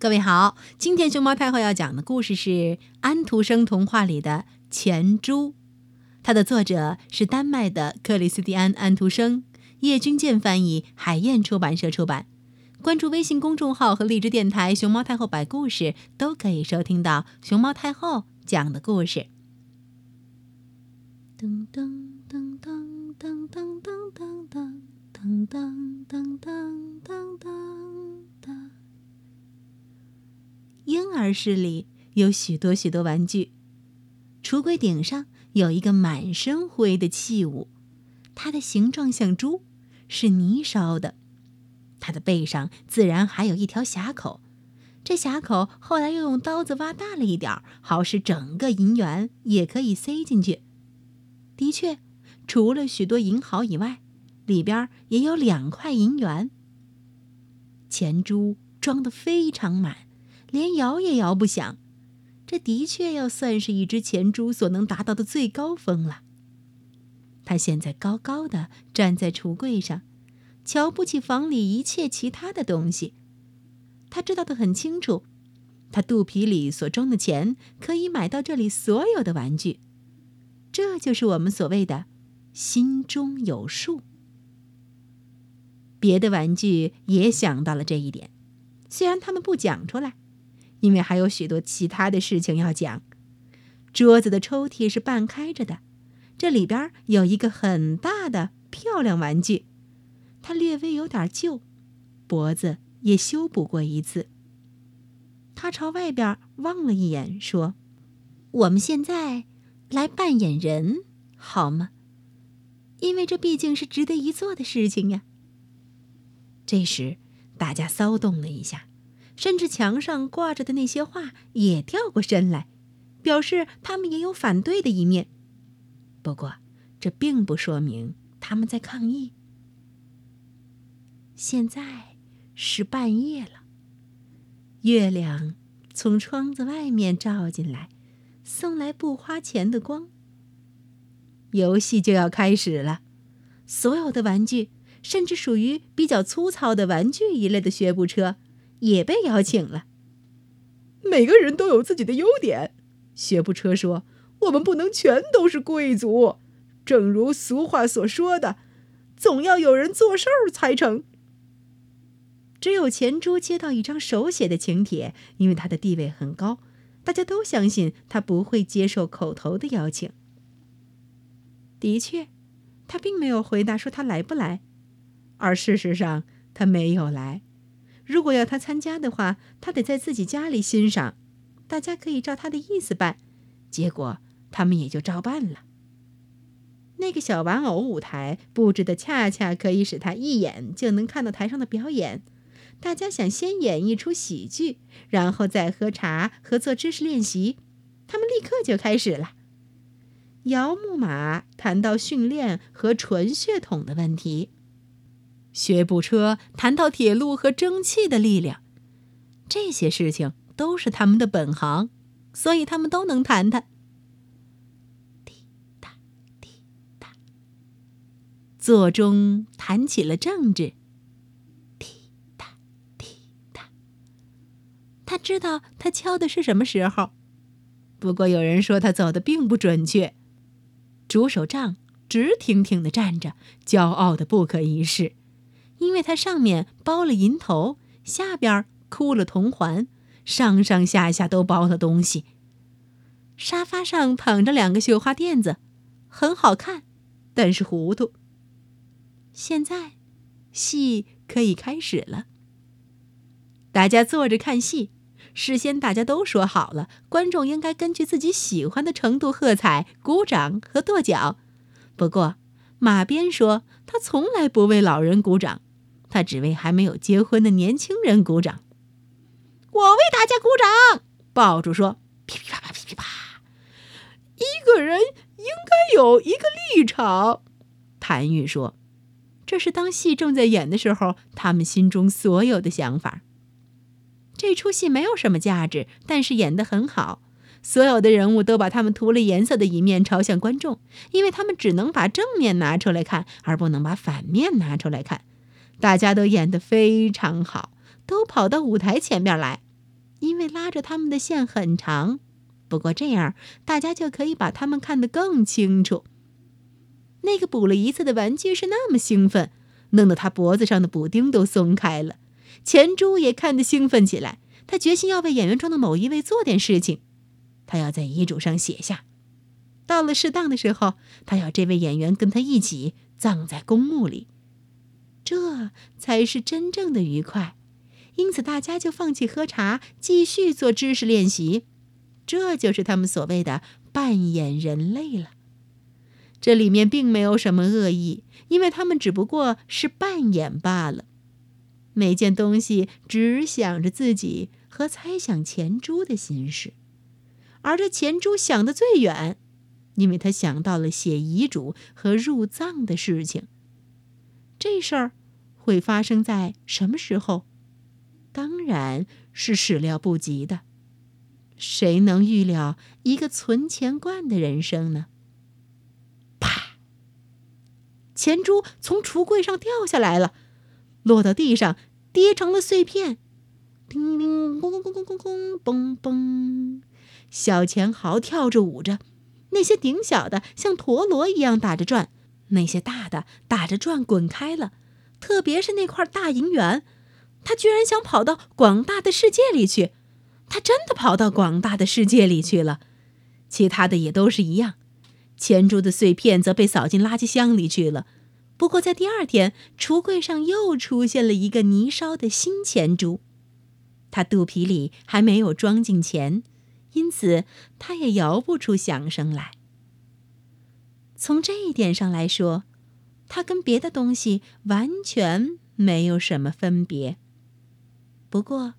各位好，今天熊猫太后要讲的故事是安徒生童话里的《钱珠》，它的作者是丹麦的克里斯蒂安·安徒生，叶君健翻译，海燕出版社出版。关注微信公众号和荔枝电台“熊猫太后摆故事”，都可以收听到熊猫太后讲的故事。噔噔噔噔噔噔噔噔噔噔噔噔儿室里有许多许多玩具，橱柜顶上有一个满身灰的器物，它的形状像猪，是泥烧的。它的背上自然还有一条峡口，这峡口后来又用刀子挖大了一点，好使整个银元也可以塞进去。的确，除了许多银毫以外，里边也有两块银元。钱珠装得非常满。连摇也摇不响，这的确要算是一只钱猪所能达到的最高峰了。他现在高高的站在橱柜上，瞧不起房里一切其他的东西。他知道的很清楚，他肚皮里所装的钱可以买到这里所有的玩具。这就是我们所谓的“心中有数”。别的玩具也想到了这一点，虽然他们不讲出来。因为还有许多其他的事情要讲。桌子的抽屉是半开着的，这里边有一个很大的漂亮玩具，它略微有点旧，脖子也修补过一次。他朝外边望了一眼，说：“我们现在来扮演人，好吗？因为这毕竟是值得一做的事情呀。”这时，大家骚动了一下。甚至墙上挂着的那些画也掉过身来，表示他们也有反对的一面。不过，这并不说明他们在抗议。现在是半夜了，月亮从窗子外面照进来，送来不花钱的光。游戏就要开始了，所有的玩具，甚至属于比较粗糙的玩具一类的学步车。也被邀请了。每个人都有自己的优点，学步车说：“我们不能全都是贵族。”正如俗话所说的：“总要有人做事儿才成。”只有钱珠接到一张手写的请帖，因为他的地位很高，大家都相信他不会接受口头的邀请。的确，他并没有回答说他来不来，而事实上他没有来。如果要他参加的话，他得在自己家里欣赏，大家可以照他的意思办，结果他们也就照办了。那个小玩偶舞台布置的恰恰可以使他一眼就能看到台上的表演。大家想先演一出喜剧，然后再喝茶和做知识练习，他们立刻就开始了。姚木马谈到训练和纯血统的问题。学步车谈到铁路和蒸汽的力量，这些事情都是他们的本行，所以他们都能谈谈。滴答滴答，座中谈起了政治。滴答滴答，他知道他敲的是什么时候，不过有人说他走的并不准确。竹手杖直挺挺的站着，骄傲的不可一世。因为它上面包了银头，下边箍了铜环，上上下下都包了东西。沙发上躺着两个绣花垫子，很好看，但是糊涂。现在，戏可以开始了。大家坐着看戏，事先大家都说好了，观众应该根据自己喜欢的程度喝彩、鼓掌和跺脚。不过，马鞭说他从来不为老人鼓掌。他只为还没有结婚的年轻人鼓掌。我为大家鼓掌。爆竹说：“噼噼啪啪，噼噼啪。”一个人应该有一个立场。谭玉说：“这是当戏正在演的时候，他们心中所有的想法。这出戏没有什么价值，但是演得很好。所有的人物都把他们涂了颜色的一面朝向观众，因为他们只能把正面拿出来看，而不能把反面拿出来看。”大家都演得非常好，都跑到舞台前面来。因为拉着他们的线很长。不过这样，大家就可以把他们看得更清楚。那个补了一次的玩具是那么兴奋，弄得他脖子上的补丁都松开了。钱珠也看得兴奋起来，他决心要为演员中的某一位做点事情。他要在遗嘱上写下，到了适当的时候，他要这位演员跟他一起葬在公墓里。这才是真正的愉快。因此，大家就放弃喝茶，继续做知识练习。这就是他们所谓的扮演人类了。这里面并没有什么恶意，因为他们只不过是扮演罢了。每件东西只想着自己和猜想钱珠的心事，而这钱珠想的最远，因为他想到了写遗嘱和入葬的事情。这事儿会发生在什么时候？当然是始料不及的。谁能预料一个存钱罐的人生呢？啪！钱珠从橱柜上掉下来了，落到地上，跌成了碎片。叮叮咣咣咣咣咣咣嘣嘣！小钱豪跳着舞着，那些顶小的像陀螺一样打着转，那些大的打着转滚开了。特别是那块大银元，他居然想跑到广大的世界里去。他真的跑到广大的世界里去了，其他的也都是一样。钱珠的碎片则被扫进垃圾箱里去了。不过在第二天，橱柜上又出现了一个泥烧的新钱珠，他肚皮里还没有装进钱，因此他也摇不出响声来。从这一点上来说，它跟别的东西完全没有什么分别。不过。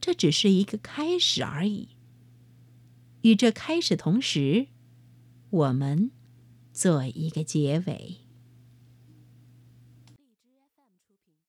这只是一个开始而已。与这开始同时，我们做一个结尾。